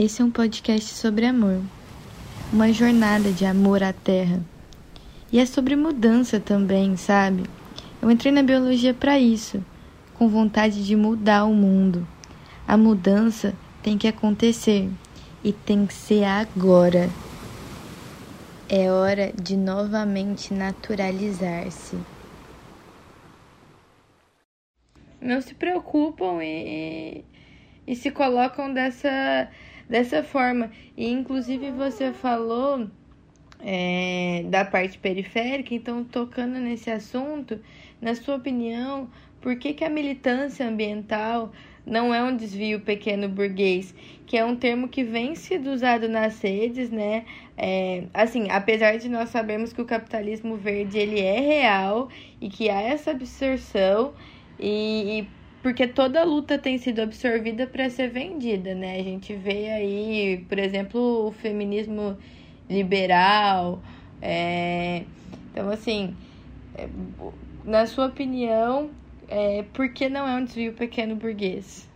Esse é um podcast sobre amor, uma jornada de amor à terra. E é sobre mudança também, sabe? Eu entrei na biologia para isso, com vontade de mudar o mundo. A mudança tem que acontecer e tem que ser agora. É hora de novamente naturalizar-se. Não se preocupam e, e se colocam dessa dessa forma. E inclusive você falou é, da parte periférica, então tocando nesse assunto, na sua opinião, por que, que a militância ambiental não é um desvio pequeno burguês, que é um termo que vem sido usado nas redes, né? É, assim, apesar de nós sabermos que o capitalismo verde ele é real e que há essa absorção e, e porque toda luta tem sido absorvida para ser vendida, né? A gente vê aí, por exemplo, o feminismo liberal. É... Então, assim, é... na sua opinião, é... por que não é um desvio pequeno burguês?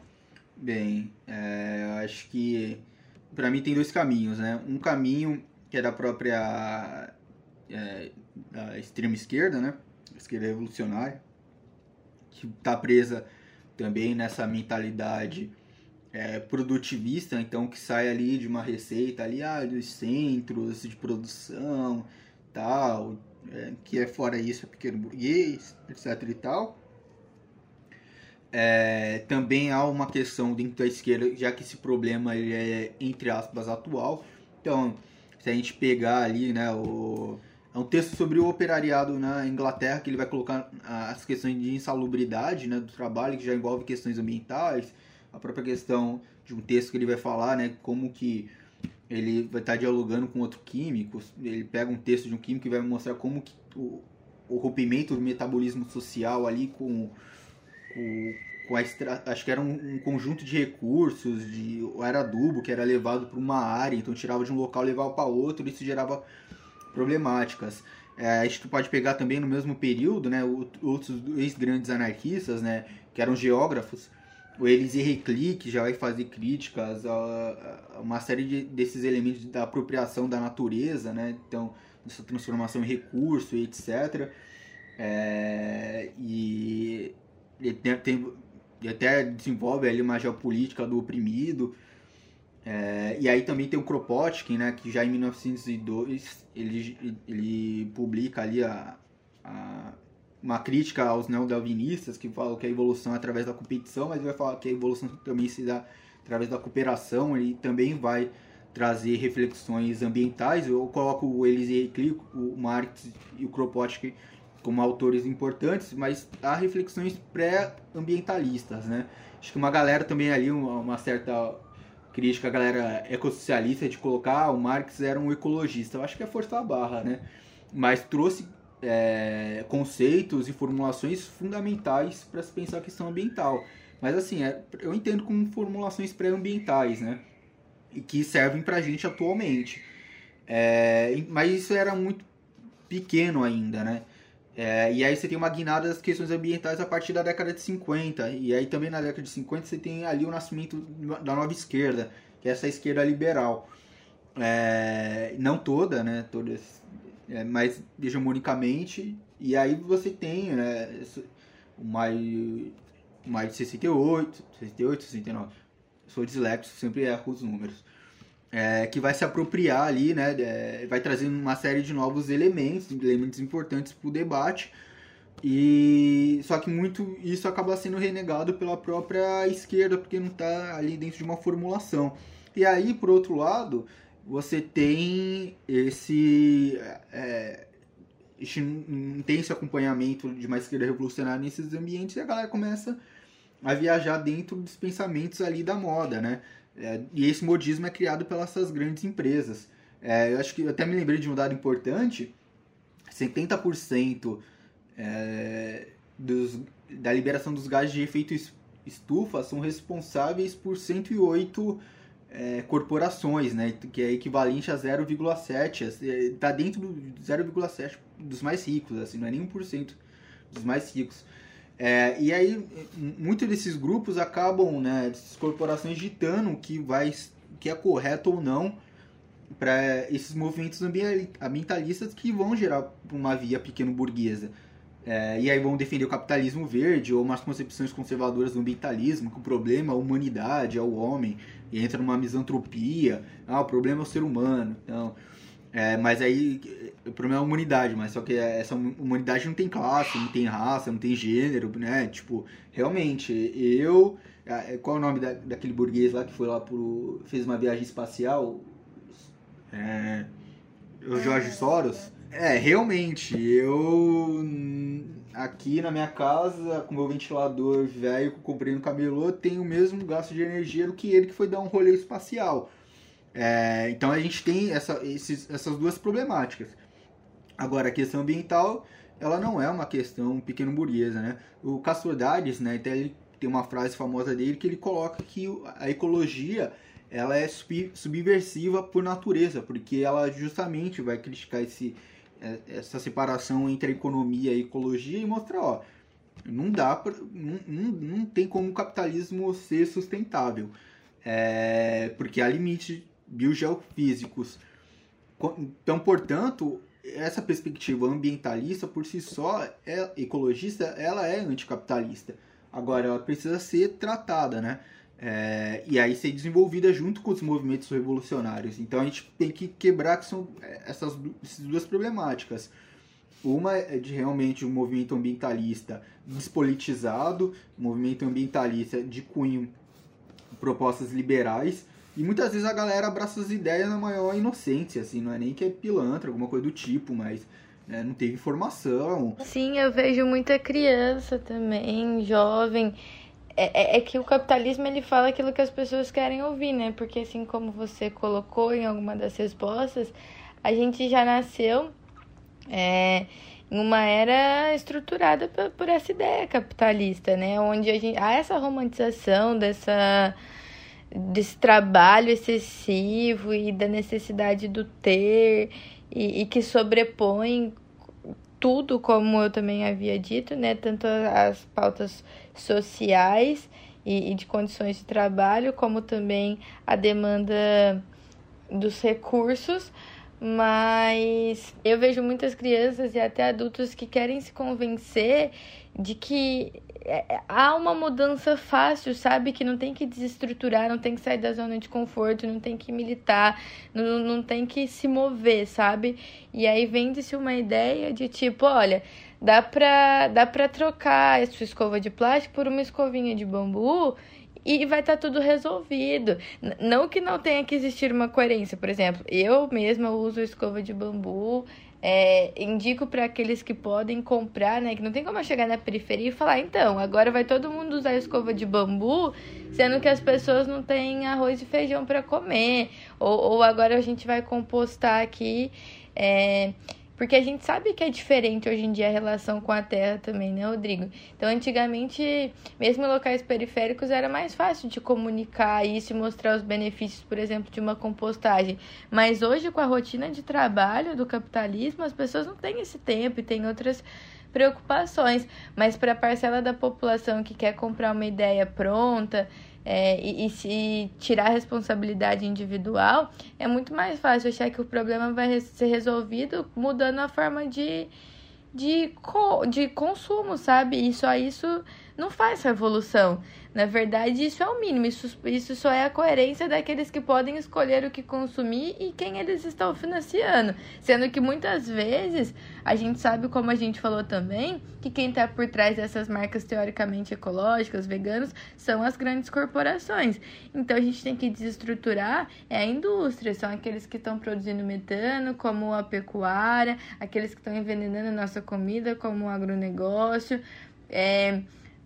Bem, é... eu acho que para mim tem dois caminhos, né? Um caminho que é da própria é, da extrema esquerda, né? Esquerda revolucionária, que está presa também nessa mentalidade é, produtivista, então que sai ali de uma receita ali, ah, dos centros de produção, tal, é, que é fora isso, é pequeno burguês, etc e tal. É, também há uma questão dentro da esquerda, já que esse problema ele é, entre aspas, atual. Então, se a gente pegar ali, né, o é um texto sobre o operariado na Inglaterra, que ele vai colocar as questões de insalubridade né, do trabalho, que já envolve questões ambientais, a própria questão de um texto que ele vai falar, né, como que ele vai estar dialogando com outro químico, ele pega um texto de um químico e vai mostrar como que o, o rompimento do metabolismo social ali com, com, com a extra, acho que era um, um, conjunto de recursos, de era adubo que era levado para uma área, então tirava de um local levava para outro, isso gerava problemáticas. É, a gente pode pegar também no mesmo período, né, outros ex-grandes anarquistas, né, que eram geógrafos, o Elisée Recli, que já vai fazer críticas a, uma série de, desses elementos da apropriação da natureza, né, então, essa transformação em recurso, etc. É, e ele, tem, até desenvolve ali uma geopolítica do oprimido, é, e aí também tem o Kropotkin, né, que já em 1902 ele, ele publica ali a, a, uma crítica aos neodarwinistas que falam que a evolução é através da competição, mas ele vai falar que a evolução também se dá através da cooperação, ele também vai trazer reflexões ambientais. Eu coloco o Elisée Reclus, o Marx e o Kropotkin como autores importantes, mas há reflexões pré-ambientalistas, né? Acho que uma galera também ali, uma, uma certa crítica a galera ecossocialista de colocar o Marx era um ecologista. Eu acho que é forçar a barra, né? Mas trouxe é, conceitos e formulações fundamentais para se pensar a questão ambiental. Mas assim, é, eu entendo como formulações pré-ambientais, né? E que servem para a gente atualmente. É, mas isso era muito pequeno ainda, né? É, e aí você tem uma guinada das questões ambientais a partir da década de 50. E aí também na década de 50 você tem ali o nascimento da nova esquerda, que é essa esquerda liberal. É, não toda, né? Todas, é, mas hegemonicamente. E aí você tem né, o maio de 68, 68, 69. Sou dislexo, sempre erro os números é, que vai se apropriar ali, né, é, vai trazendo uma série de novos elementos, elementos importantes para o debate, e só que muito isso acaba sendo renegado pela própria esquerda, porque não está ali dentro de uma formulação. E aí, por outro lado, você tem esse, é, esse intenso acompanhamento de uma esquerda revolucionária nesses ambientes e a galera começa a viajar dentro dos pensamentos ali da moda, né? É, e esse modismo é criado pelas grandes empresas. É, eu acho que eu até me lembrei de um dado importante: 70% é, dos, da liberação dos gases de efeito estufa são responsáveis por 108 é, corporações, né, que é equivalente a 0,7, está é, dentro do 0,7 dos mais ricos, assim, não é nem 1% dos mais ricos. É, e aí, muitos desses grupos acabam, né, dessas corporações ditando que vai que é correto ou não para esses movimentos ambientalistas que vão gerar uma via pequeno burguesa. É, e aí vão defender o capitalismo verde ou umas concepções conservadoras do ambientalismo, que o problema é a humanidade, é o homem, e entra numa misantropia, ah, o problema é o ser humano. Então, é, mas aí o problema é a humanidade, mas só que essa humanidade não tem classe, não tem raça, não tem gênero, né? Tipo, realmente, eu. É, qual é o nome da, daquele burguês lá que foi lá pro. fez uma viagem espacial? É, o Jorge Soros. É, realmente, eu aqui na minha casa, com meu ventilador velho que eu comprei no camelô, tenho o mesmo gasto de energia do que ele que foi dar um rolê espacial. É, então a gente tem essa, esses, essas duas problemáticas. Agora, a questão ambiental, ela não é uma questão pequeno burguesa, né? O Castro Dades, né, até ele tem uma frase famosa dele que ele coloca que a ecologia ela é subversiva por natureza, porque ela justamente vai criticar esse é, essa separação entre a economia e a ecologia e mostrar, ó, não dá pra, não, não, não tem como o capitalismo ser sustentável. É, porque há limites biogeofísicos. Então, portanto, essa perspectiva ambientalista por si só, é, ecologista, ela é anticapitalista. Agora, ela precisa ser tratada, né? É, e aí ser desenvolvida junto com os movimentos revolucionários. Então a gente tem que quebrar que são é, essas, essas duas problemáticas. Uma é de realmente um movimento ambientalista despolitizado, movimento ambientalista de cunho propostas liberais, e muitas vezes a galera abraça as ideias na maior inocência, assim, não é nem que é pilantra, alguma coisa do tipo, mas né, não teve informação. Sim, eu vejo muita criança também, jovem, é, é, é, que o capitalismo ele fala aquilo que as pessoas querem ouvir, né? Porque assim como você colocou em alguma das respostas, a gente já nasceu é, em uma era estruturada por, por, essa ideia capitalista, né? Onde a gente, há essa romantização dessa desse trabalho excessivo e da necessidade do ter e, e que sobrepõe tudo, como eu também havia dito, né? Tanto as pautas sociais e, e de condições de trabalho, como também a demanda dos recursos, mas eu vejo muitas crianças e até adultos que querem se convencer de que é, é, há uma mudança fácil, sabe? Que não tem que desestruturar, não tem que sair da zona de conforto, não tem que militar, não, não tem que se mover, sabe? E aí vende-se uma ideia de tipo, olha, dá pra, dá pra trocar a sua escova de plástico por uma escovinha de bambu e vai estar tá tudo resolvido. Não que não tenha que existir uma coerência, por exemplo, eu mesma uso escova de bambu, é, indico para aqueles que podem comprar, né? Que não tem como eu chegar na periferia e falar, então, agora vai todo mundo usar escova de bambu, sendo que as pessoas não têm arroz e feijão para comer. Ou, ou agora a gente vai compostar aqui. É, porque a gente sabe que é diferente hoje em dia a relação com a terra também, né, Rodrigo? Então, antigamente, mesmo em locais periféricos, era mais fácil de comunicar isso e mostrar os benefícios, por exemplo, de uma compostagem. Mas hoje, com a rotina de trabalho do capitalismo, as pessoas não têm esse tempo e têm outras preocupações. Mas para a parcela da população que quer comprar uma ideia pronta é, e, e, se tirar a responsabilidade individual, é muito mais fácil achar que o problema vai ser resolvido mudando a forma de, de, de consumo, sabe? E só isso não faz revolução. Na verdade, isso é o mínimo. Isso, isso só é a coerência daqueles que podem escolher o que consumir e quem eles estão financiando. Sendo que muitas vezes a gente sabe, como a gente falou também, que quem está por trás dessas marcas teoricamente ecológicas, veganas, são as grandes corporações. Então a gente tem que desestruturar é a indústria, são aqueles que estão produzindo metano, como a pecuária, aqueles que estão envenenando a nossa comida, como o agronegócio. É,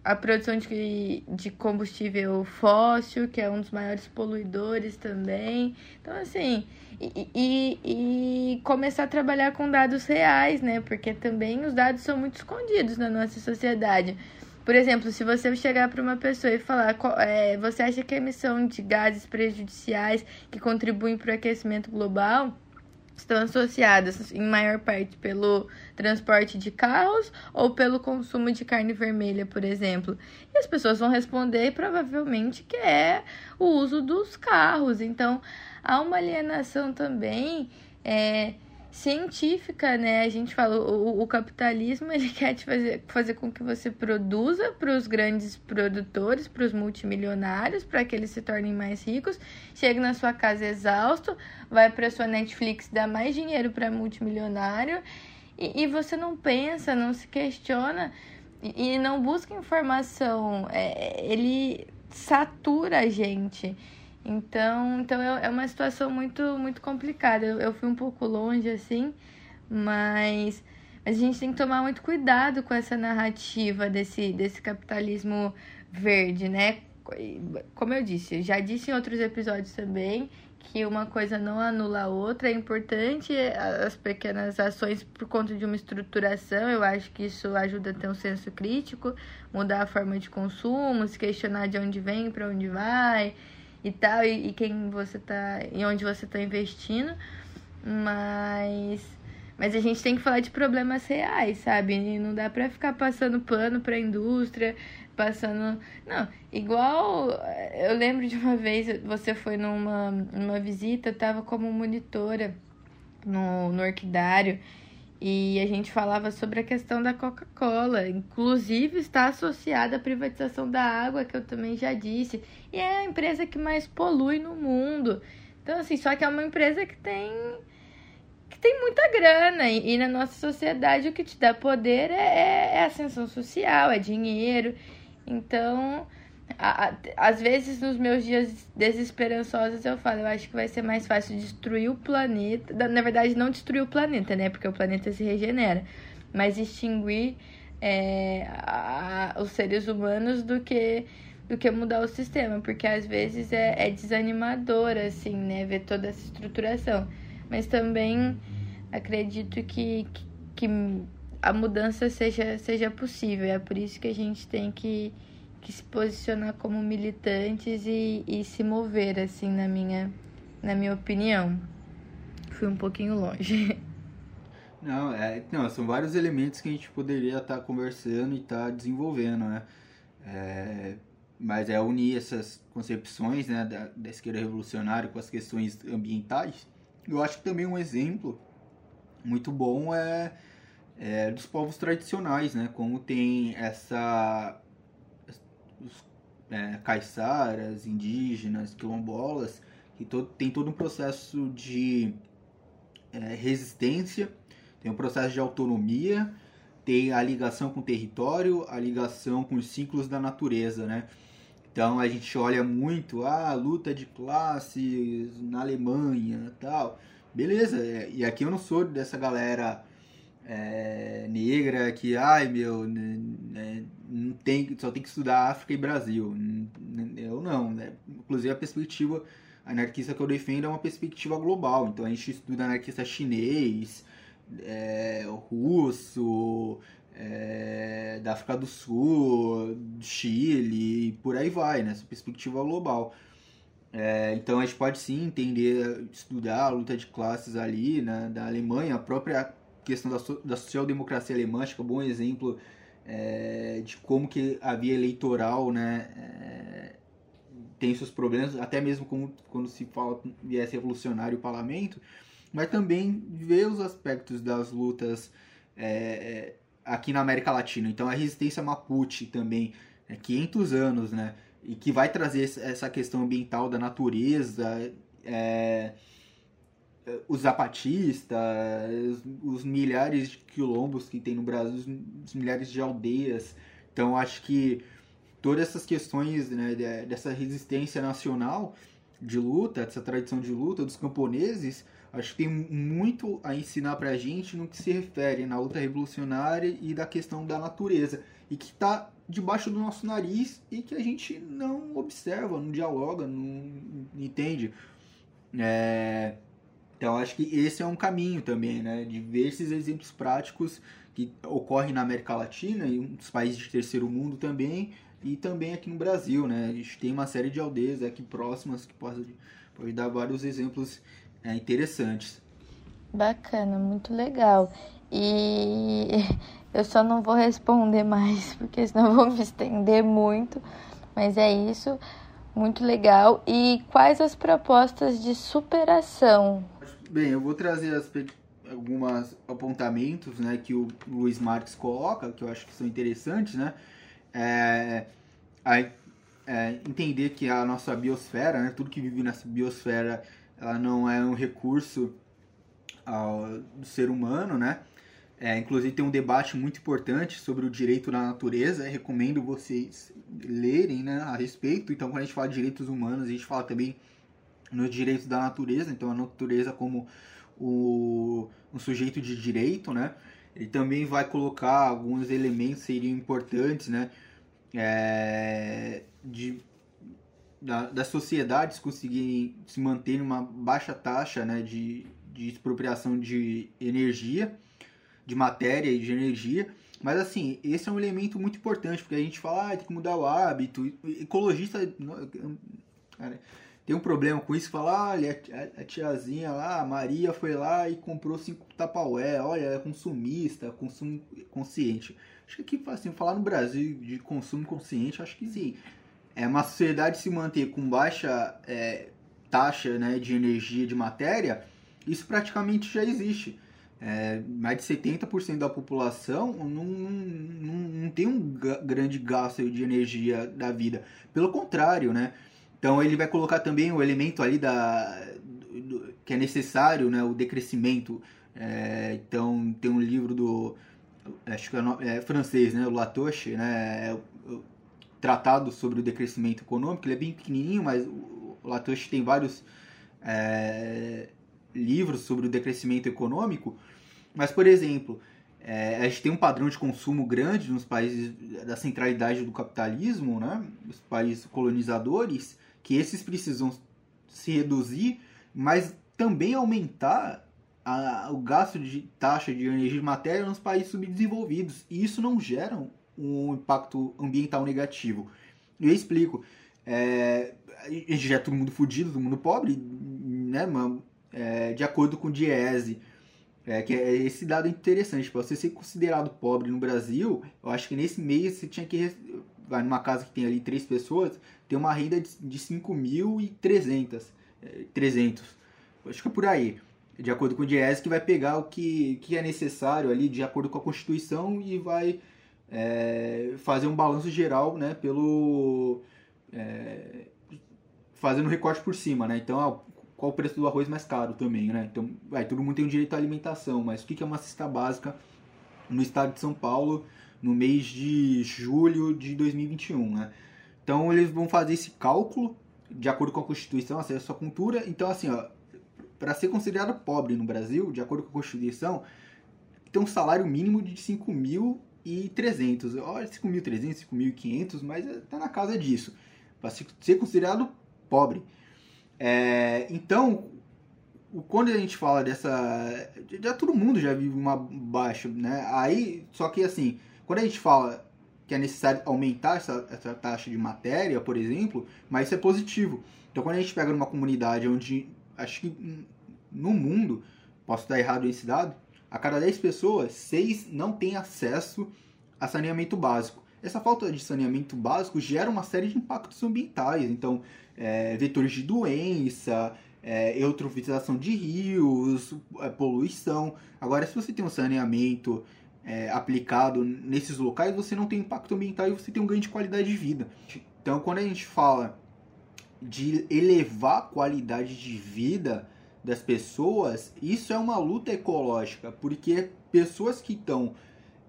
a produção de, de combustível fóssil, que é um dos maiores poluidores também. Então, assim, e, e, e, começar a trabalhar com dados reais, né? Porque também os dados são muito escondidos na nossa sociedade. Por exemplo, se você chegar para uma pessoa e falar, é, você acha que a emissão de gases prejudiciais que contribuem para o aquecimento global estão associadas em maior parte pelo transporte de carros ou pelo consumo de carne vermelha, por exemplo. E as pessoas vão responder provavelmente que é o uso dos carros. Então, há uma alienação também é, científica, né? A gente fala, o, o capitalismo ele quer te fazer, fazer com que você produza para os grandes produtores, para os multimilionários, para que eles se tornem mais ricos. Chegue na sua casa exausto, vai para sua Netflix, dá mais dinheiro para multimilionário e, e, você não pensa, não se questiona e, e não busca informação. É, ele satura a gente. Então, então é, é uma situação muito, muito complicada. Eu, eu fui um pouco longe, assim, mas, a gente tem que tomar muito cuidado com essa narrativa desse, desse capitalismo verde, né? Como eu disse, já disse em outros episódios também que uma coisa não anula a outra. É importante as pequenas ações por conta de uma estruturação. Eu acho que isso ajuda a ter um senso crítico, mudar a forma de consumo, se questionar de onde vem, para onde vai e tal, e, e quem você tá. e onde você tá investindo. Mas. Mas a gente tem que falar de problemas reais, sabe? E não dá pra ficar passando pano pra indústria, passando. Não, igual. Eu lembro de uma vez, você foi numa, numa visita, eu tava como monitora no, no orquidário. E a gente falava sobre a questão da Coca-Cola, inclusive está associada à privatização da água, que eu também já disse, e é a empresa que mais polui no mundo. Então, assim, só que é uma empresa que tem que tem muita grana, e, e na nossa sociedade o que te dá poder é, é, é ascensão social, é dinheiro. Então, às vezes nos meus dias desesperançosos eu falo, eu acho que vai ser mais fácil destruir o planeta. Na verdade, não destruir o planeta, né? Porque o planeta se regenera. Mas extinguir é, a, os seres humanos do que do que mudar o sistema, porque às vezes é, é desanimador, assim, né? Ver toda essa estruturação. Mas também acredito que, que, que a mudança seja, seja possível. É por isso que a gente tem que que se posicionar como militantes e, e se mover, assim, na minha, na minha opinião. Fui um pouquinho longe. Não, é, não, são vários elementos que a gente poderia estar tá conversando e estar tá desenvolvendo, né? É, mas é unir essas concepções né, da, da esquerda revolucionária com as questões ambientais. Eu acho que também um exemplo muito bom é, é dos povos tradicionais, né? Como tem essa os é, caiçaras, indígenas, quilombolas, que tem todo um processo de é, resistência, tem um processo de autonomia, tem a ligação com o território, a ligação com os ciclos da natureza, né? Então a gente olha muito a ah, luta de classes na Alemanha, tal. Beleza, é, e aqui eu não sou dessa galera é, negra que, ai meu, né, não tem, só tem que estudar África e Brasil. Eu não, né? Inclusive a perspectiva anarquista que eu defendo é uma perspectiva global. Então a gente estuda anarquista chinês, é, russo, é, da África do Sul, Chile, e por aí vai, né? Essa perspectiva global. É, então a gente pode sim entender, estudar a luta de classes ali, né, da Alemanha, a própria questão da, da social-democracia alemã, acho que é um bom exemplo é, de como que a via eleitoral né, é, tem seus problemas, até mesmo como, quando se fala viés revolucionário o parlamento, mas também ver os aspectos das lutas é, aqui na América Latina. Então a resistência Mapuche também, é 500 anos, né? E que vai trazer essa questão ambiental da natureza, é, os zapatistas, os milhares de quilombos que tem no Brasil, os milhares de aldeias. Então acho que todas essas questões né, dessa resistência nacional de luta, dessa tradição de luta dos camponeses, acho que tem muito a ensinar para a gente no que se refere na luta revolucionária e da questão da natureza e que está debaixo do nosso nariz e que a gente não observa, não dialoga, não entende. É, então acho que esse é um caminho também, né, de ver esses exemplos práticos que ocorrem na América Latina e nos países de terceiro mundo também e também aqui no Brasil, né? A gente tem uma série de aldeias aqui próximas que pode, pode dar vários exemplos é, interessantes. Bacana, muito legal. E eu só não vou responder mais, porque senão vou me estender muito. Mas é isso, muito legal. E quais as propostas de superação? Bem, eu vou trazer as, alguns apontamentos né, que o Luiz Marques coloca, que eu acho que são interessantes, né? É, a, é, entender que a nossa biosfera, né, tudo que vive nessa biosfera, ela não é um recurso ao, do ser humano, né? É, inclusive tem um debate muito importante sobre o direito da natureza. Recomendo vocês lerem né, a respeito. Então, quando a gente fala de direitos humanos, a gente fala também nos direitos da natureza. Então, a natureza como o, um sujeito de direito, né? Ele também vai colocar alguns elementos que seriam importantes, né? É, de, da, das sociedades conseguirem se manter numa baixa taxa né, de, de expropriação de energia de matéria e de energia. Mas assim, esse é um elemento muito importante, porque a gente fala, ah, tem que mudar o hábito. Ecologista cara, tem um problema com isso, fala, olha, a tiazinha lá, a Maria foi lá e comprou cinco tapaué, olha, ela é consumista, consumo consciente. Acho que aqui, assim, falar no Brasil de consumo consciente, acho que sim. É uma sociedade se manter com baixa é, taxa né, de energia de matéria, isso praticamente já existe. É, mais de 70% da população não, não, não tem um grande gasto de energia da vida. Pelo contrário, né? Então ele vai colocar também o elemento ali da, do, que é necessário, né? O decrescimento. É, então tem um livro do acho que é, é francês, né? O Latouche, né? É tratado sobre o decrescimento econômico. Ele é bem pequenininho, mas o Latouche tem vários é, livros sobre o decrescimento econômico, mas, por exemplo, é, a gente tem um padrão de consumo grande nos países da centralidade do capitalismo, né? os países colonizadores, que esses precisam se reduzir, mas também aumentar a, o gasto de taxa de energia de matéria nos países subdesenvolvidos. E isso não gera um impacto ambiental negativo. Eu explico. É, a gente já é todo mundo fudido, todo mundo pobre, né, mano? é, de acordo com o Diese, é, que é esse dado interessante. Para você ser considerado pobre no Brasil, eu acho que nesse mês você tinha que. Vai numa casa que tem ali três pessoas, ter uma renda de, de 5.300. É, 300. Acho que é por aí. De acordo com o Diese, que vai pegar o que, que é necessário ali, de acordo com a Constituição, e vai é, fazer um balanço geral né, pelo. É, fazendo recorte por cima, né? Então, qual o preço do arroz mais caro também, né? Então, vai, todo mundo tem o direito à alimentação, mas o que é uma cesta básica no estado de São Paulo no mês de julho de 2021, né? Então, eles vão fazer esse cálculo de acordo com a Constituição, acesso à cultura. Então, assim, ó, para ser considerado pobre no Brasil, de acordo com a Constituição, tem um salário mínimo de 5.300. Olha, 5.300, 5.500, mas tá na casa disso. Para ser considerado pobre. É, então, quando a gente fala dessa. Já todo mundo já vive uma baixa, né? Aí, só que assim, quando a gente fala que é necessário aumentar essa, essa taxa de matéria, por exemplo, mas isso é positivo. Então, quando a gente pega numa comunidade onde, acho que no mundo, posso estar errado nesse dado, a cada 10 pessoas, 6 não têm acesso a saneamento básico. Essa falta de saneamento básico gera uma série de impactos ambientais. Então, é, vetores de doença, é, eutrofização de rios, é, poluição. Agora, se você tem um saneamento é, aplicado nesses locais, você não tem impacto ambiental e você tem um ganho de qualidade de vida. Então, quando a gente fala de elevar a qualidade de vida das pessoas, isso é uma luta ecológica, porque pessoas que estão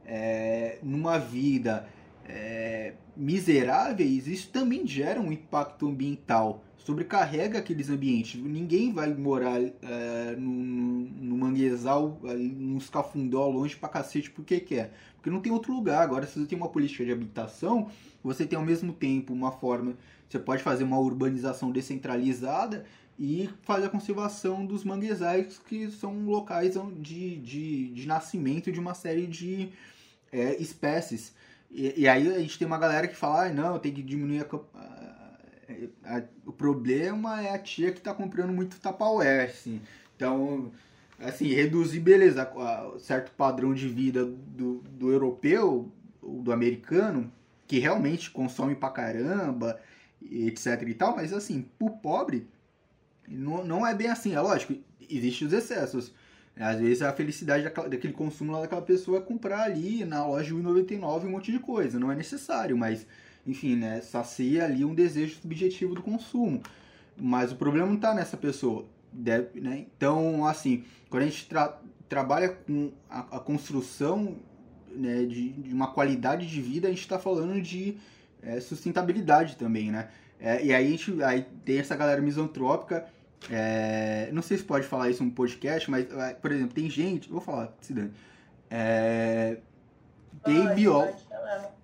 é, numa vida é, miseráveis, isso também gera um impacto ambiental, sobrecarrega aqueles ambientes. Ninguém vai morar é, manguezal, nos cafundó, longe pra cacete, porque quer. Porque não tem outro lugar. Agora, se você tem uma política de habitação, você tem ao mesmo tempo uma forma. Você pode fazer uma urbanização descentralizada e fazer a conservação dos manguezais, que são locais de, de, de nascimento de uma série de é, espécies. E, e, aí a gente tem uma galera que fala, ah, não, tem que diminuir a, a, a, o problema é a tia que está comprando muito Tupperware, assim. Então, assim, reduzir, beleza, a, certo padrão de vida do, do europeu, do americano, que realmente consome pra caramba, etc e tal, mas assim, pro pobre, não, não é bem assim, é lógico, existem os excessos. Às vezes a felicidade daquele consumo lá daquela pessoa é comprar ali na loja 1,99 um monte de coisa, não é necessário, mas enfim, né, sacia ali um desejo subjetivo do consumo. Mas o problema não está nessa pessoa. Deve, né? Então, assim, quando a gente tra trabalha com a, a construção né, de, de, uma qualidade de vida, a gente está falando de é, sustentabilidade também, né? É, e aí, a gente, aí tem essa galera misantrópica, é, não sei se pode falar isso no podcast, mas, é, por exemplo, tem gente, vou falar, se dane, é, tem biólogo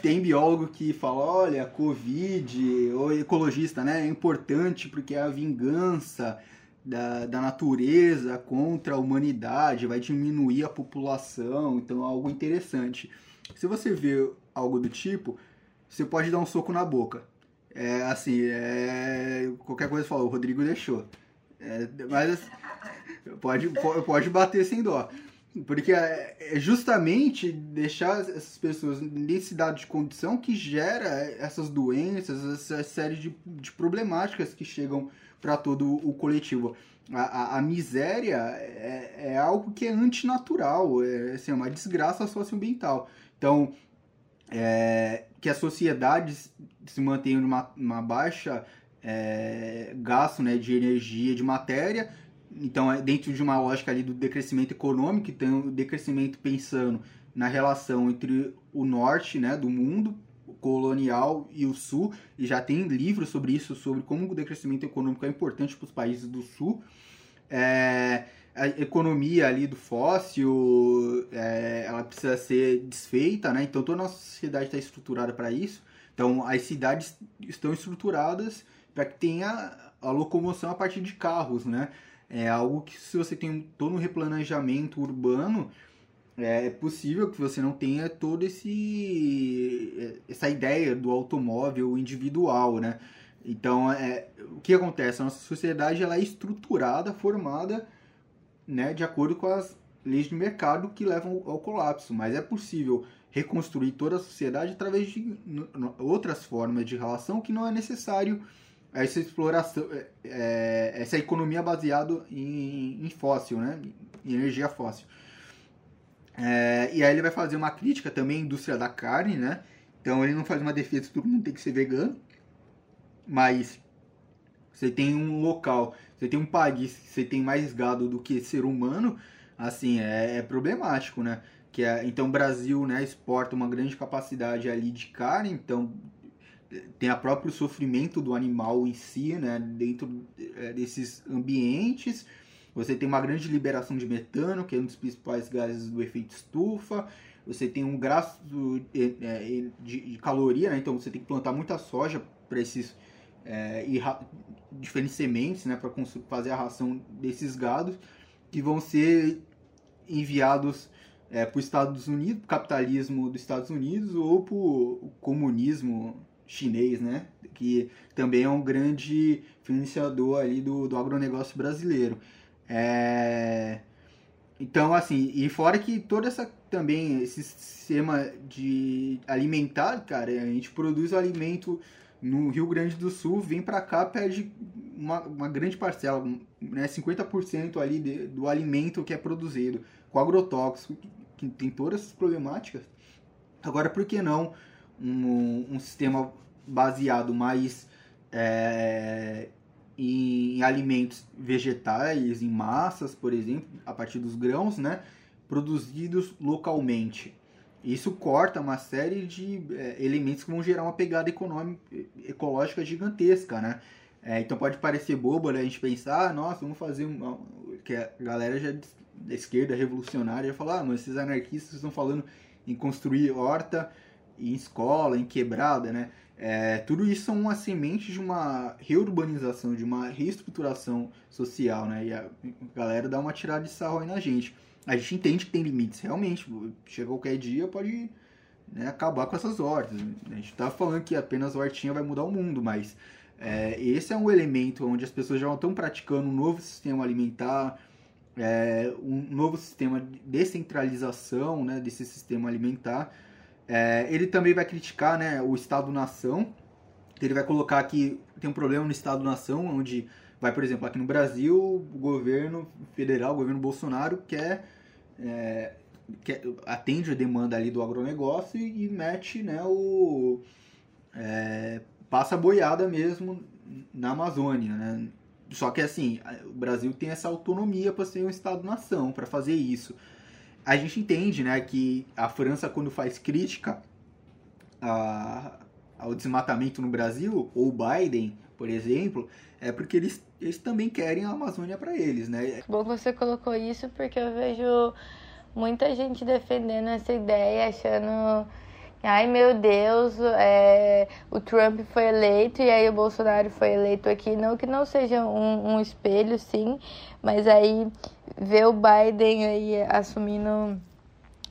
tem biólogo que fala, olha, Covid, ou ecologista, né? É importante porque é a vingança da, da natureza contra a humanidade, vai diminuir a população, então é algo interessante. Se você vê algo do tipo, você pode dar um soco na boca. É assim, é, qualquer coisa fala, o Rodrigo deixou. É, mas pode, pode bater sem dó. Porque é, é justamente deixar essas pessoas nesse dado de condição que gera essas doenças, essa série de, de problemáticas que chegam para todo o coletivo. A, a, a miséria é, é, algo que é antinatural, é assim, é uma desgraça socioambiental. Então, é, que a sociedade se mantenha numa, numa baixa é, gasto né, de energia, de matéria, então, é dentro de uma lógica ali do decrescimento econômico, tem o decrescimento pensando na relação entre o norte né, do mundo colonial e o sul, e já tem livros sobre isso, sobre como o decrescimento econômico é importante para os países do sul. É, a economia ali do fóssil, é, ela precisa ser desfeita, né? Então toda a nossa sociedade está estruturada para isso. Então as cidades estão estruturadas para que tenha a locomoção a partir de carros, né? É algo que se você tem todo um replanejamento urbano, é possível que você não tenha toda esse essa ideia do automóvel individual, né? Então, é, o que acontece? A nossa sociedade ela é estruturada, formada, né, de acordo com as leis do mercado que levam ao colapso, mas é possível reconstruir toda a sociedade através de outras formas de relação que não é necessário essa exploração, é, é, essa economia baseada em, em, fóssil, né? Em energia fóssil. É, e aí ele vai fazer uma crítica também à indústria da carne, né? Então ele não faz uma defesa que todo mundo tem que ser vegano, mas você tem um local, você tem um país que você tem mais gado do que ser humano, assim, é, é problemático, né? Que é, então o Brasil né, exporta uma grande capacidade ali de carne, então tem a próprio sofrimento do animal em si, né, dentro é, desses ambientes. Você tem uma grande liberação de metano, que é um dos principais gases do efeito estufa. Você tem um gasto é, é, de caloria, né? então você tem que plantar muita soja para esses é, diferentes sementes, né, para fazer a ração desses gados, que vão ser enviados é, para os Estados Unidos, capitalismo dos Estados Unidos ou para o comunismo chinês, né? Que também é um grande financiador ali do, do agronegócio brasileiro. É... Então, assim, e fora que toda essa também, esse sistema de alimentar, cara, a gente produz o alimento no Rio Grande do Sul, vem para cá, perde uma, uma grande parcela, né, 50% ali de, do alimento que é produzido com agrotóxico, que tem todas essas problemáticas. Agora, por que não um, um sistema baseado mais é, em alimentos vegetais, em massas, por exemplo, a partir dos grãos, né, produzidos localmente. Isso corta uma série de é, elementos que vão gerar uma pegada econômica, ecológica gigantesca, né? É, então pode parecer bobo né, a gente pensar, ah, nossa, vamos fazer uma... que a galera já da esquerda revolucionária já fala, ah, mas esses anarquistas estão falando em construir horta em escola, em quebrada, né? É, tudo isso são uma semente de uma reurbanização, de uma reestruturação social, né? E a galera dá uma tirada de sarro aí na gente. A gente entende que tem limites, realmente. Chega qualquer dia, pode né, acabar com essas hortas. A gente tá falando que apenas hortinha vai mudar o mundo, mas é, esse é um elemento onde as pessoas já estão praticando um novo sistema alimentar, é, um novo sistema de descentralização né, desse sistema alimentar. É, ele também vai criticar né, o Estado-nação. Ele vai colocar que tem um problema no Estado-nação, onde vai, por exemplo, aqui no Brasil, o governo federal, o governo Bolsonaro, quer, é, quer atende a demanda ali do agronegócio e, e mete né, o. É, passa boiada mesmo na Amazônia, né? Só que assim, o Brasil tem essa autonomia para ser um Estado-nação, para fazer isso. A gente entende, né, que a França quando faz crítica a, ao desmatamento no Brasil, ou Biden, por exemplo, é porque eles, eles também querem a Amazônia para eles, né? Bom que você colocou isso porque eu vejo muita gente defendendo essa ideia, achando Ai meu Deus, é, o Trump foi eleito e aí o Bolsonaro foi eleito aqui. Não que não seja um, um espelho, sim, mas aí ver o Biden aí assumindo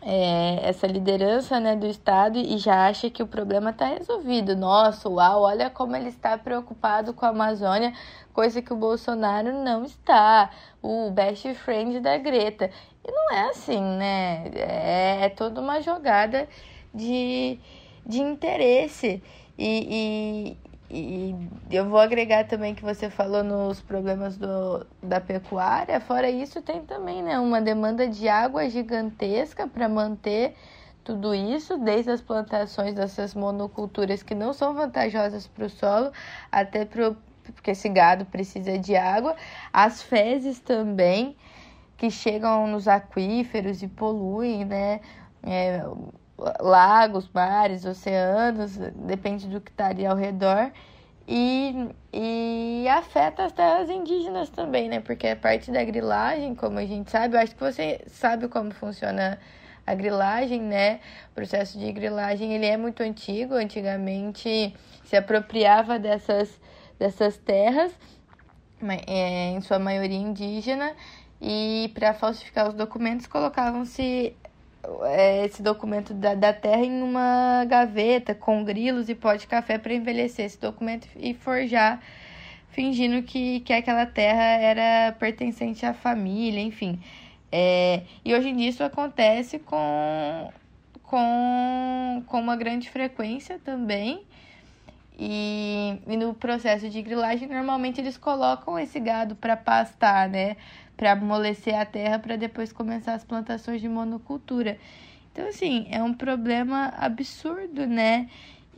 é, essa liderança né, do Estado e já acha que o problema está resolvido. Nossa, uau, olha como ele está preocupado com a Amazônia, coisa que o Bolsonaro não está. O best friend da Greta. E não é assim, né? É, é toda uma jogada de, de interesse. E, e, e, eu vou agregar também que você falou nos problemas do, da pecuária. Fora isso, tem também né, uma demanda de água gigantesca para manter tudo isso, desde as plantações dessas monoculturas que não são vantajosas para o solo, até pro, porque esse gado precisa de água, as fezes também que chegam nos aquíferos e poluem, né? É, lagos, mares, oceanos, depende do que está ali ao redor. E, e afeta as terras indígenas também, né? Porque é parte da grilagem, como a gente sabe. Eu acho que você sabe como funciona a grilagem, né? O processo de grilagem ele é muito antigo. Antigamente se apropriava dessas, dessas terras, é, em sua maioria indígena, e para falsificar os documentos colocavam-se esse documento da, da terra em uma gaveta com grilos e pó de café para envelhecer esse documento e forjar, fingindo que, que aquela terra era pertencente à família, enfim. É, e hoje em dia isso acontece com, com, com uma grande frequência também. E, e no processo de grilagem, normalmente eles colocam esse gado para pastar, né? Para amolecer a terra para depois começar as plantações de monocultura. Então, assim, é um problema absurdo, né?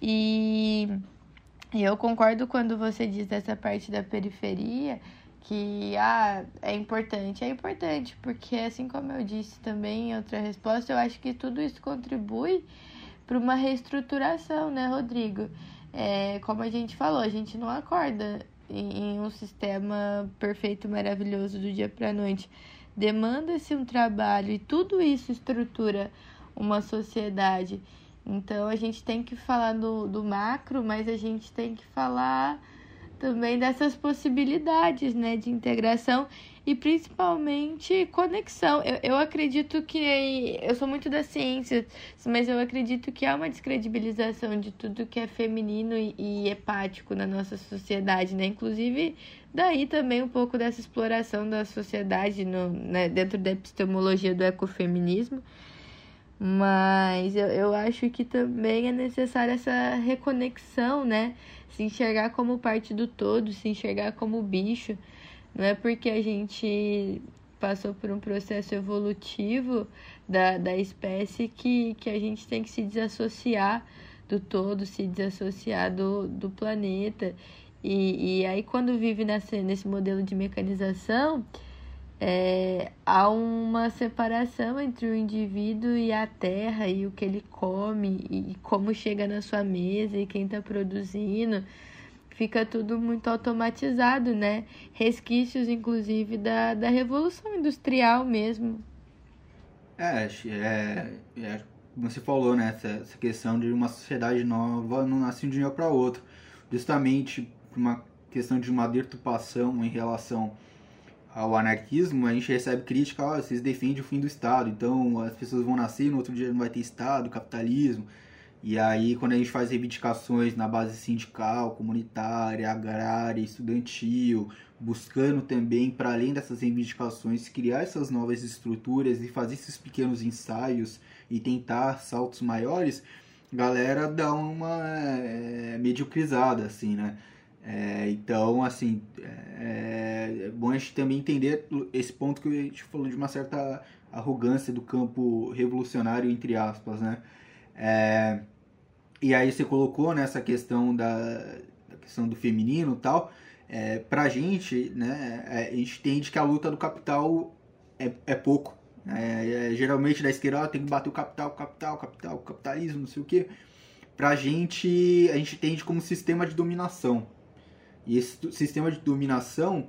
E, eu concordo quando você diz dessa parte da periferia que ah, é importante. É importante, porque assim como eu disse também em outra resposta, eu acho que tudo isso contribui para uma reestruturação, né, Rodrigo? É, como a gente falou, a gente não acorda em um sistema perfeito, maravilhoso do dia para a noite. Demanda-se um trabalho e tudo isso estrutura uma sociedade. Então a gente tem que falar do, do macro, mas a gente tem que falar também dessas possibilidades né, de integração e principalmente conexão. Eu, eu acredito que. Eu sou muito da ciência, mas eu acredito que há uma descredibilização de tudo que é feminino e, e hepático na nossa sociedade, né? Inclusive, daí também um pouco dessa exploração da sociedade no, né, dentro da epistemologia do ecofeminismo. Mas eu, eu acho que também é necessária essa reconexão, né? Se enxergar como parte do todo, se enxergar como bicho. Não é porque a gente passou por um processo evolutivo da, da espécie que, que a gente tem que se desassociar do todo, se desassociar do, do planeta. E, e aí, quando vive nesse, nesse modelo de mecanização, é, há uma separação entre o indivíduo e a terra, e o que ele come, e como chega na sua mesa, e quem está produzindo fica tudo muito automatizado, né? Resquícios, inclusive, da, da Revolução Industrial mesmo. É, é, é como você falou, né? Essa, essa questão de uma sociedade nova não nasce de um dia para outro. Justamente uma questão de uma deturpação em relação ao anarquismo, a gente recebe crítica, ah, vocês defendem o fim do Estado, então as pessoas vão nascer, no outro dia não vai ter Estado, capitalismo. E aí, quando a gente faz reivindicações na base sindical, comunitária, agrária, estudantil, buscando também, para além dessas reivindicações, criar essas novas estruturas e fazer esses pequenos ensaios e tentar saltos maiores, galera dá uma é, assim, né? É, então, assim, é, é, bom a gente também entender esse ponto que a gente falou de uma certa arrogância do campo revolucionário, entre aspas, né? É, e aí você colocou nessa né, questão da, da, questão do feminino e tal. É, pra gente, né, é, a gente entende que a luta do capital é, é pouco. É, é, geralmente da esquerda tem que bater o capital, capital, capital, capitalismo, não sei o que. Pra gente, a gente entende como sistema de dominação. E esse sistema de dominação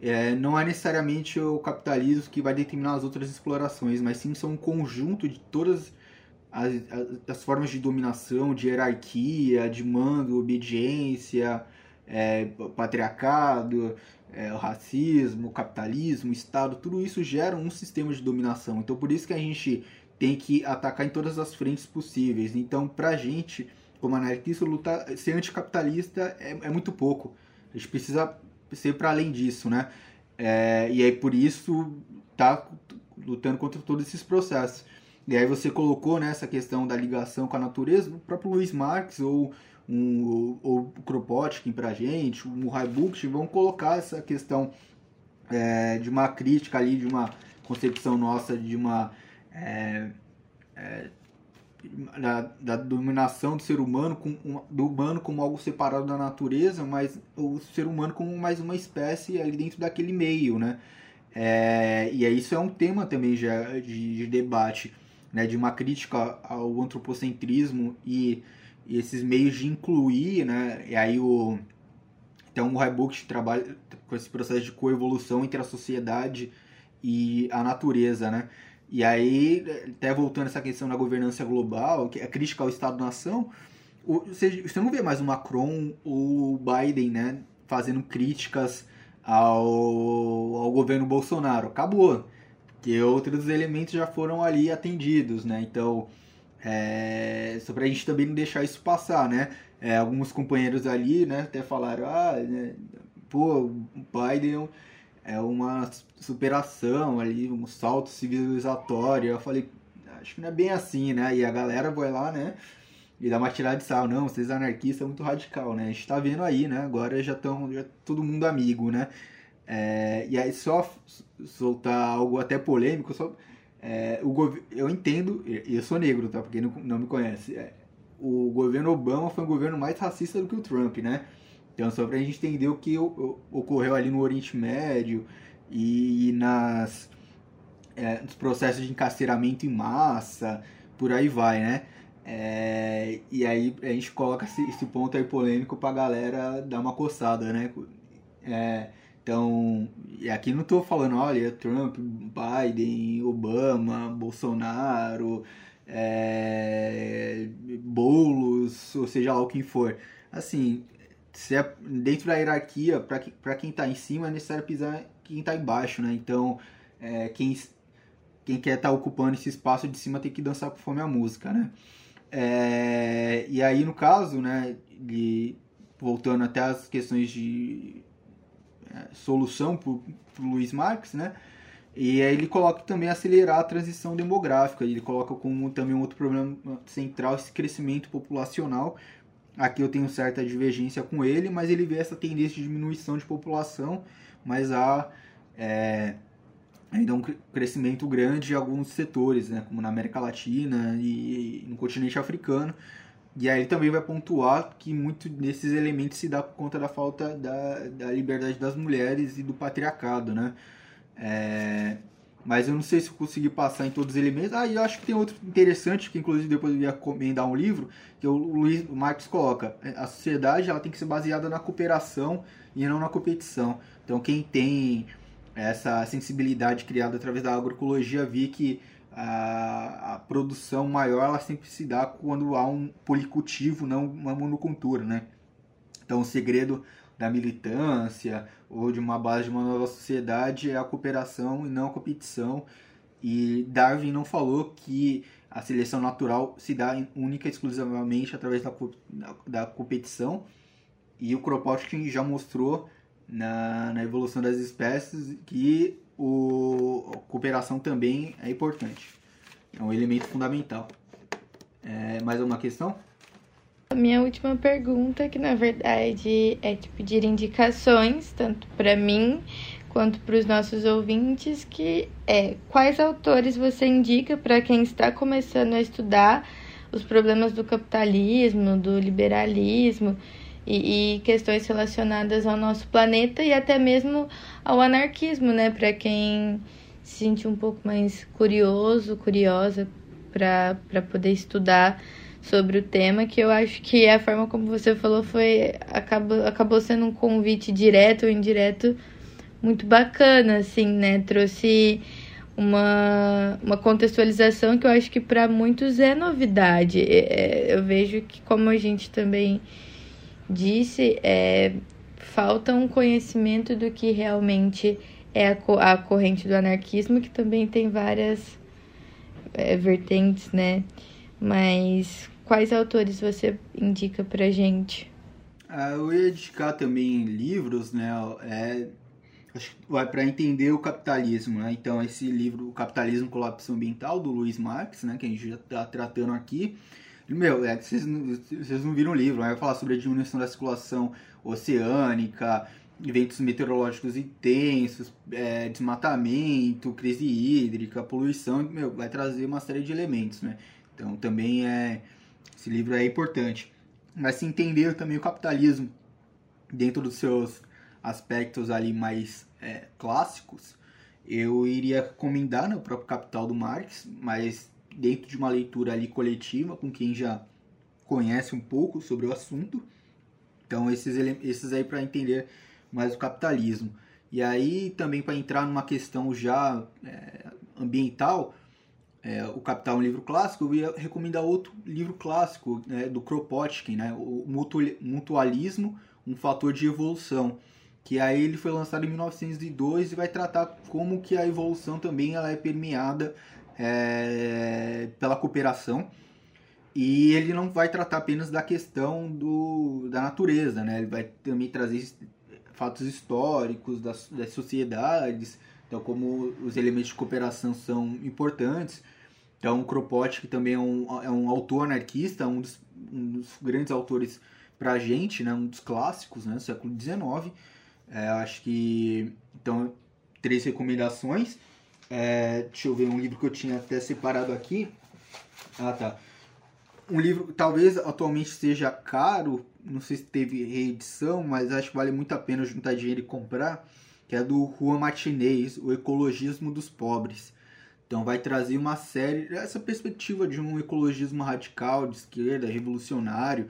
é, não é necessariamente o capitalismo que vai determinar as outras explorações, mas sim são um conjunto de todas as, as, as formas de dominação, de hierarquia, de mando, obediência, é, patriarcado, é, racismo, capitalismo, Estado, tudo isso gera um sistema de dominação. Então, por isso que a gente tem que atacar em todas as frentes possíveis. Então, pra gente, como anarquista, lutar, ser anticapitalista é, é muito pouco. A gente precisa ser para além disso, né? É, e aí, por isso, tá lutando contra todos esses processos. E aí você colocou né, questão da ligação com a natureza, o próprio Luiz Marx ou, um, ou Kropotkin pra gente, o Murray Bookchin vão colocar essa questão é, de uma crítica ali, de uma concepção nossa de uma é, é, da, da, dominação do ser humano com, do humano como algo separado da natureza, mas o ser humano como mais uma espécie ali dentro daquele meio, né? É, e isso é um tema também já de, de debate né, de uma crítica ao antropocentrismo e, e, esses meios de incluir, né, e aí o então o Heibuch trabalha com esse processo de coevolução entre a sociedade e a natureza, né? E aí, até voltando essa questão da governança global, que é crítica ao Estado-nação, você, você não vê mais o Macron ou o Biden, né, fazendo críticas ao, ao governo Bolsonaro. Acabou que outros elementos já foram ali atendidos, né? Então, é, só para a gente também não deixar isso passar, né? É, alguns companheiros ali, né, até falaram, ah, né, pô, o Biden é uma superação ali, um salto civilizatório. Eu falei, acho que não é bem assim, né? E a galera vai lá, né? E dá uma tirada de sal, não, vocês anarquistas são muito radical, né? A gente tá vendo aí, né? Agora já estão já todo mundo amigo, né? É, e aí só soltar algo até polêmico, só, é, o eu entendo, e eu sou negro, tá? Porque não, não me conhece. É, o governo Obama foi um governo mais racista do que o Trump, né? Então só pra gente entender o que ocorreu ali no Oriente Médio e nas é, nos processos de encarceramento em massa, por aí vai, né? É, e aí a gente coloca esse, esse, ponto aí polêmico pra galera dar uma coçada, né? É, então, e aqui não estou falando, olha, Trump, Biden, Obama, Bolsonaro, é, Boulos, ou seja lá o que for. Assim, se é, dentro da hierarquia, para quem está em cima, é necessário pisar quem está embaixo, né? Então, é, quem, quem quer estar tá ocupando esse espaço de cima tem que dançar com fome a música, né? É, e aí, no caso, né, de, voltando até as questões de é, solução para o Luiz Marx, né? E aí ele coloca também acelerar a transição demográfica. Ele coloca como também um outro problema central esse crescimento populacional. Aqui eu tenho certa divergência com ele, mas ele vê essa tendência de diminuição de população, mas há é, ainda um crescimento grande em alguns setores, né, como na América Latina e no continente africano. E aí ele também vai pontuar que muito desses elementos se dá por conta da falta da, da liberdade das mulheres e do patriarcado, né? É, mas eu não sei se eu consegui passar em todos os elementos. Ah, e eu acho que tem outro interessante, que inclusive depois eu ia comentar um livro, que o Luiz o Marx coloca. A sociedade ela tem que ser baseada na cooperação e não na competição. Então quem tem essa sensibilidade criada através da agroecologia vi que a, a, produção maior ela sempre se dá quando há um policultivo, não uma monocultura, né? Então o segredo da militância ou de uma base de uma nova sociedade é a cooperação e não a competição. E Darwin não falou que a seleção natural se dá única e exclusivamente através da, da competição. E o Kropotkin já mostrou na, na evolução das espécies que o, a cooperação também é importante. É um elemento fundamental. É, mais alguma questão? Minha última pergunta, que na verdade é te pedir indicações, tanto para mim quanto para os nossos ouvintes, que é quais autores você indica para quem está começando a estudar os problemas do capitalismo, do liberalismo e, e questões relacionadas ao nosso planeta e até mesmo ao anarquismo, né? Para quem se sente um pouco mais curioso, curiosa para poder estudar sobre o tema, que eu acho que a forma como você falou foi acabou, acabou sendo um convite direto ou indireto muito bacana, assim, né? Trouxe uma, uma contextualização que eu acho que para muitos é novidade. É, eu vejo que, como a gente também disse, é, falta um conhecimento do que realmente é a, a corrente do anarquismo, que também tem várias é, vertentes, né? Mas quais autores você indica pra gente? Ah, eu ia indicar também livros, né? É, acho que vai para entender o capitalismo, né? Então, esse livro, O Capitalismo Colapso Ambiental, do Luiz Marx, né? Que a gente já está tratando aqui. Meu, é, vocês, não, vocês não viram o livro, vai falar sobre a diminuição da circulação oceânica, eventos meteorológicos intensos, é, desmatamento, crise hídrica, poluição, meu, vai trazer uma série de elementos, né? Então também é esse livro é importante. Mas se entender também o capitalismo dentro dos seus aspectos ali mais é, clássicos, eu iria recomendar né, o próprio Capital do Marx, mas dentro de uma leitura ali coletiva com quem já conhece um pouco sobre o assunto. Então esses, esses aí para entender mais o capitalismo. E aí também para entrar numa questão já é, ambiental, é, o Capital é um livro clássico, eu ia recomendar outro livro clássico né, do Kropotkin, né, o Mutualismo, um fator de evolução, que aí ele foi lançado em 1902 e vai tratar como que a evolução também ela é permeada é, pela cooperação. E ele não vai tratar apenas da questão do, da natureza, né? ele vai também trazer fatos históricos das, das sociedades, então como os elementos de cooperação são importantes. Então, o Kropotkin também é um, é um autor anarquista, um dos, um dos grandes autores para a gente, né? um dos clássicos né? do século XIX. É, acho que. Então, três recomendações. É, deixa eu ver um livro que eu tinha até separado aqui. Ah, tá. Um livro talvez atualmente seja caro, não sei se teve reedição, mas acho que vale muito a pena juntar dinheiro e comprar, que é do Juan Martinez, O Ecologismo dos Pobres. Então vai trazer uma série, essa perspectiva de um ecologismo radical, de esquerda, revolucionário.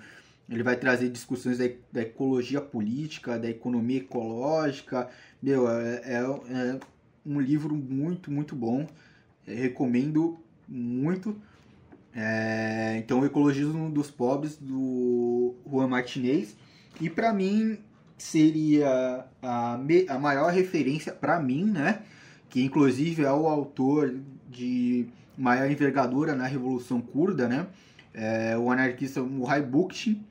Ele vai trazer discussões da, da ecologia política, da economia ecológica. Meu, é, é, é um livro muito, muito bom. Eu recomendo muito. É, então, o Ecologismo dos Pobres, do Juan Martinez. E para mim, seria a, a maior referência para mim, né? Que inclusive é o autor de maior envergadura na Revolução Curda, né? É, o anarquista Murray Bookchin.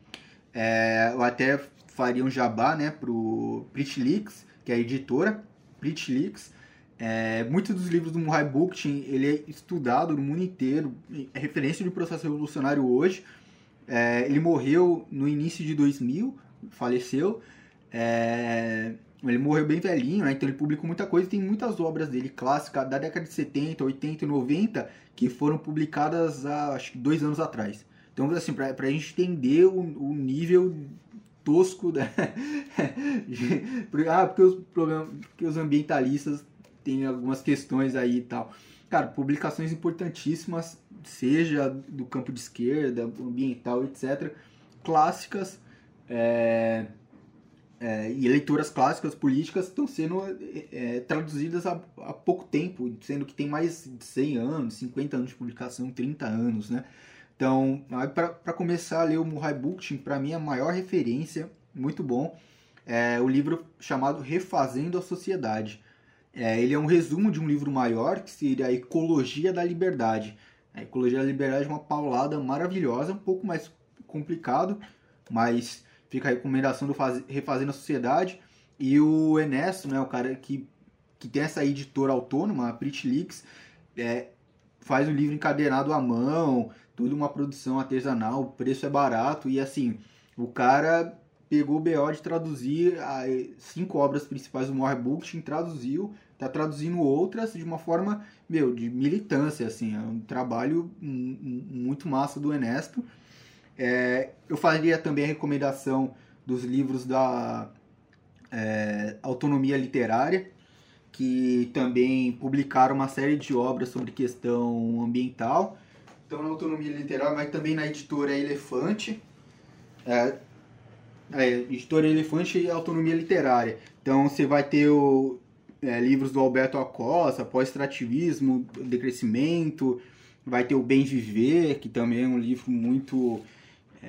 É, eu até faria um jabá, né, pro Pritlix, que é a editora Pritlix. É, muitos dos livros do Murray Bookchin ele é estudado no mundo inteiro, é referência de processo revolucionário hoje. É, ele morreu no início de 2000, faleceu. É, ele morreu bem velhinho, né? então ele publicou muita coisa. Tem muitas obras dele clássicas da década de 70, 80 e 90 que foram publicadas há acho que dois anos atrás. Então, assim, para a gente entender o, o nível tosco da. ah, porque os, problemas, porque os ambientalistas tem algumas questões aí e tal. Cara, publicações importantíssimas, seja do campo de esquerda, ambiental, etc. Clássicas é, é, e leituras clássicas políticas estão sendo é, traduzidas há, há, pouco tempo, sendo que tem mais de 100 anos, 50 anos de publicação, 30 anos, né? Então, para começar a ler o Murray Bookchin, para mim é a maior referência, muito bom, é o livro chamado Refazendo a Sociedade. É, ele é um resumo de um livro maior, que seria a Ecologia da Liberdade. A Ecologia da Liberdade é uma paulada maravilhosa, um pouco mais complicado, mas fica a recomendação do Faz... Refazendo a Sociedade. E o Enesto, né, o cara que, que tem essa editora autônoma, a Leaks, é, faz o livro encadernado à mão, tudo uma produção artesanal, o preço é barato e assim, o cara pegou o BO de traduzir cinco obras principais do Moore Bookchin, traduziu, tá traduzindo outras de uma forma, meu, de militância, assim, é um trabalho muito massa do Ernesto. É, eu faria também a recomendação dos livros da é, Autonomia Literária, que também publicaram uma série de obras sobre questão ambiental. Então, na Autonomia Literária, mas também na editora Elefante. É, é, editora Elefante e Autonomia Literária. Então, você vai ter o, é, livros do Alberto Acosta, Pós-Extrativismo, Decrescimento, vai ter o Bem Viver, que também é um livro muito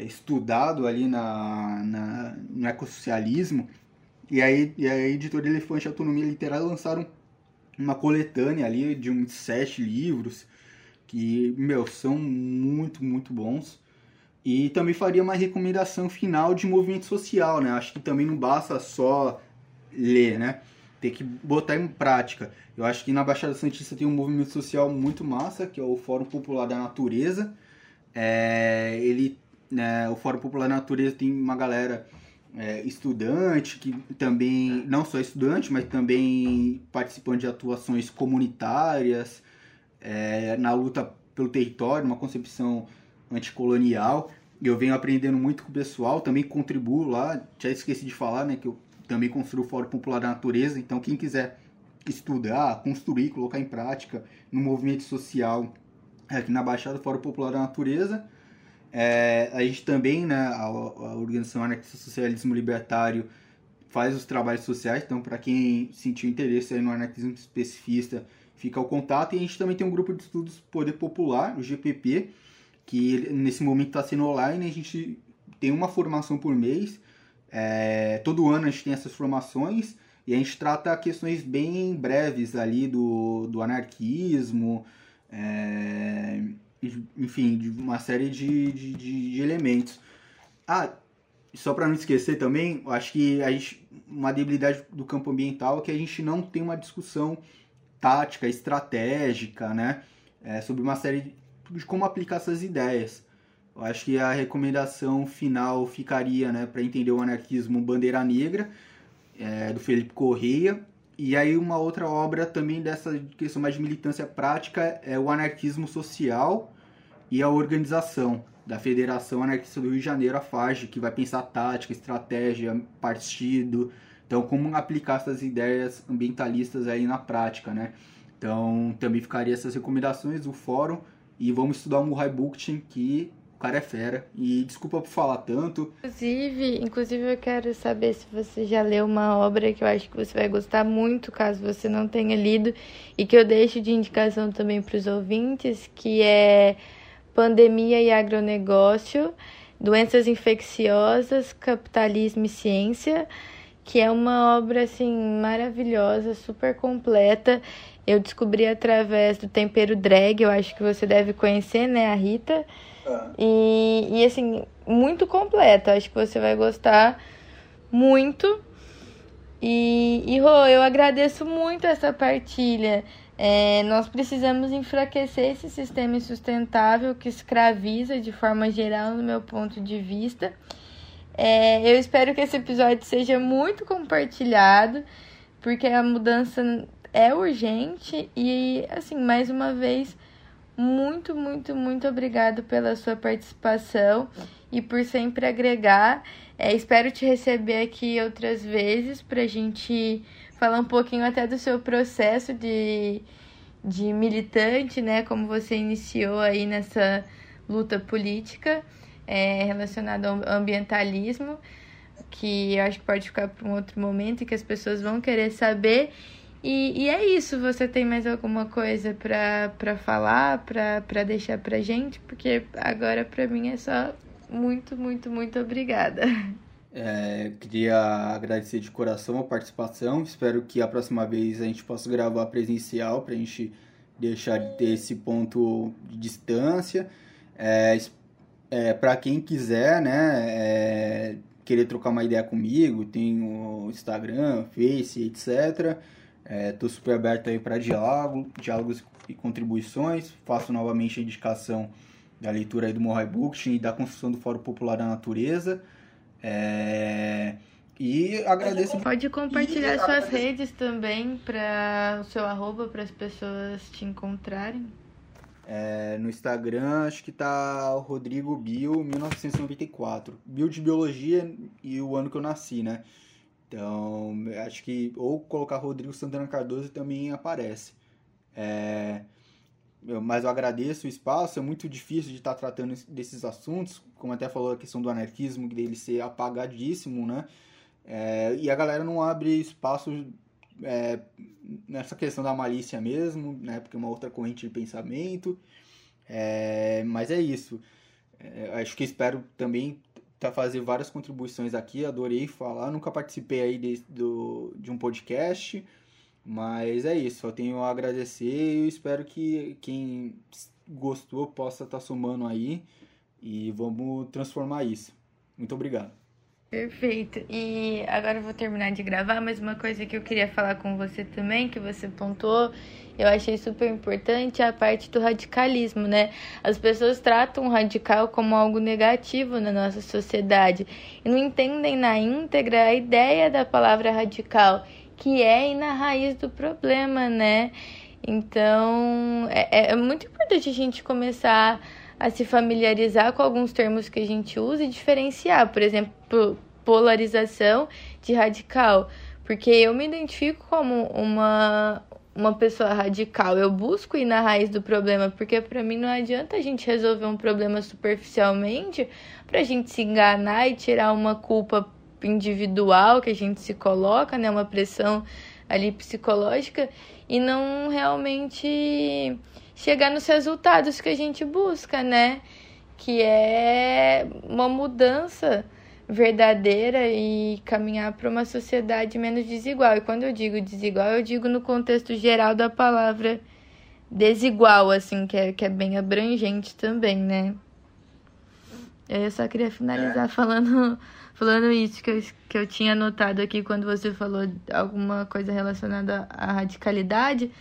estudado ali na, na, no ecossocialismo. E aí, e a editora Elefante e Autonomia Literária lançaram uma coletânea ali de uns sete livros que, meu, são muito, muito bons. E também faria uma recomendação final de movimento social, né? Acho que também não basta só ler, né? Tem que botar em prática. Eu acho que na Baixada Santista tem um movimento social muito massa, que é o Fórum Popular da Natureza. É, ele, né, o Fórum Popular da Natureza tem uma galera é, estudante, que também, não só estudante, mas também participando de atuações comunitárias, é, na luta pelo território, uma concepção anticolonial. Eu venho aprendendo muito com o pessoal, também contribuo lá, já esqueci de falar, né, que eu também construo o Fórum Popular da Natureza, então quem quiser estudar, construir, colocar em prática no movimento social aqui na Baixada Fórum Popular da Natureza, é, a gente também, né, a, a Organização Anarquista Socialismo Libertário faz os trabalhos sociais, então para quem sentiu interesse no anarquismo especificista, fica o contato. E a gente também tem um grupo de estudos Poder Popular, o GPP, que nesse momento está sendo online, a gente tem uma formação por mês, é, todo ano a gente tem essas formações, e a gente trata questões bem breves ali do, do anarquismo, é, enfim, de uma série de, de, de elementos. Ah, só para não esquecer também, acho que a gente, uma debilidade do campo ambiental é que a gente não tem uma discussão tática, estratégica, né? É, sobre uma série de, de como aplicar essas ideias. Eu acho que a recomendação final ficaria, né, para entender o anarquismo Bandeira Negra, é, do Felipe Correia, e aí uma outra obra também dessa questão mais de militância prática é o Anarquismo Social e a Organização, da Federação Anarquista do Rio de Janeiro, a FAGE, que vai pensar tática, estratégia, partido, então como aplicar essas ideias ambientalistas aí na prática, né? Então também ficaria essas recomendações do fórum e vamos estudar o Murray Bookchin, que o cara é fera. E desculpa por falar tanto. Inclusive, inclusive eu quero saber se você já leu uma obra que eu acho que você vai gostar muito, caso você não tenha lido, e que eu deixo de indicação também para os ouvintes, que é Pandemia e Agronegócio, Doenças Infecciosas, Capitalismo e Ciência, que é uma obra assim maravilhosa, super completa. Eu descobri através do Tempero Drag, eu acho que você deve conhecer, né, a Rita. E, e assim, muito completa. Acho que você vai gostar muito. E, e Rô, eu agradeço muito essa partilha. É, nós precisamos enfraquecer esse sistema insustentável que escraviza de forma geral, no meu ponto de vista. É, eu espero que esse episódio seja muito compartilhado, porque a mudança é urgente e, assim, mais uma vez, muito, muito, muito obrigado pela sua participação e por sempre agregar. É, espero te receber aqui outras vezes para a gente falar um pouquinho até do seu processo de, de militante, né? Como você iniciou aí nessa luta política é, relacionada ao ambientalismo, que eu acho que pode ficar para um outro momento e que as pessoas vão querer saber. E, e é isso. Você tem mais alguma coisa para falar, para deixar pra gente? Porque agora para mim é só muito, muito, muito obrigada. É, queria agradecer de coração a participação. Espero que a próxima vez a gente possa gravar presencial para a gente deixar de ter esse ponto de distância. É, é, para quem quiser, né, é, querer trocar uma ideia comigo, tem o Instagram, Face, etc. Estou super aberto aí para diálogo, diálogos e contribuições. Faço novamente a indicação da leitura aí do Mohai Bookchin e da construção do Fórum Popular da Natureza. É... E agradeço. Pode compartilhar e suas redes também para o seu arroba para as pessoas te encontrarem. É, no Instagram acho que tá o Rodrigo Bio 1994. Bio de biologia e o ano que eu nasci, né? Então, acho que ou colocar Rodrigo Santana Cardoso também aparece. É, mas eu agradeço o espaço, é muito difícil de estar tratando desses assuntos, como até falou a questão do anarquismo, dele ser apagadíssimo, né? É, e a galera não abre espaço é, nessa questão da malícia mesmo, né? Porque é uma outra corrente de pensamento. É, mas é isso. É, acho que espero também tá fazer várias contribuições aqui. Adorei falar. Nunca participei aí de, do, de um podcast. Mas é isso, só tenho a agradecer e espero que quem gostou possa estar tá somando aí e vamos transformar isso. Muito obrigado. Perfeito. E agora eu vou terminar de gravar, mas uma coisa que eu queria falar com você também, que você pontuou, eu achei super importante, é a parte do radicalismo, né? As pessoas tratam o radical como algo negativo na nossa sociedade e não entendem na íntegra a ideia da palavra radical que é ir na raiz do problema, né? Então, é, é muito importante a gente começar a se familiarizar com alguns termos que a gente usa e diferenciar. Por exemplo, polarização de radical. Porque eu me identifico como uma, uma pessoa radical. Eu busco ir na raiz do problema, porque para mim não adianta a gente resolver um problema superficialmente para a gente se enganar e tirar uma culpa individual que a gente se coloca, né, uma pressão ali psicológica e não realmente chegar nos resultados que a gente busca, né? Que é uma mudança verdadeira e caminhar para uma sociedade menos desigual. E quando eu digo desigual, eu digo no contexto geral da palavra desigual, assim, que é, que é bem abrangente também, né? Eu só queria finalizar é. falando Falando isso que eu, que eu tinha notado aqui quando você falou alguma coisa relacionada à radicalidade,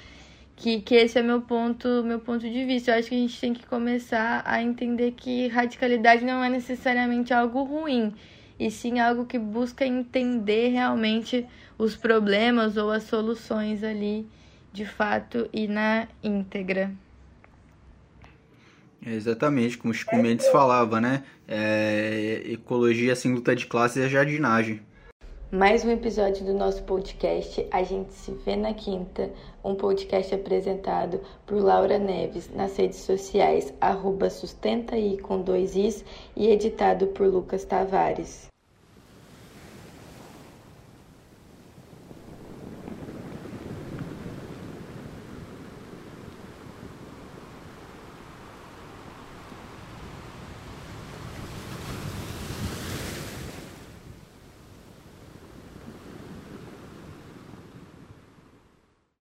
que, que esse é meu ponto, meu ponto de vista. Eu acho que a gente tem que começar a entender que radicalidade não é necessariamente algo ruim, e sim algo que busca entender realmente os problemas ou as soluções ali de fato e na íntegra. Exatamente, como o Chico Mendes falava, né? É, ecologia sem luta de classes é jardinagem. Mais um episódio do nosso podcast. A gente se vê na quinta. Um podcast apresentado por Laura Neves nas redes sociais, arroba sustentaí com dois is e editado por Lucas Tavares.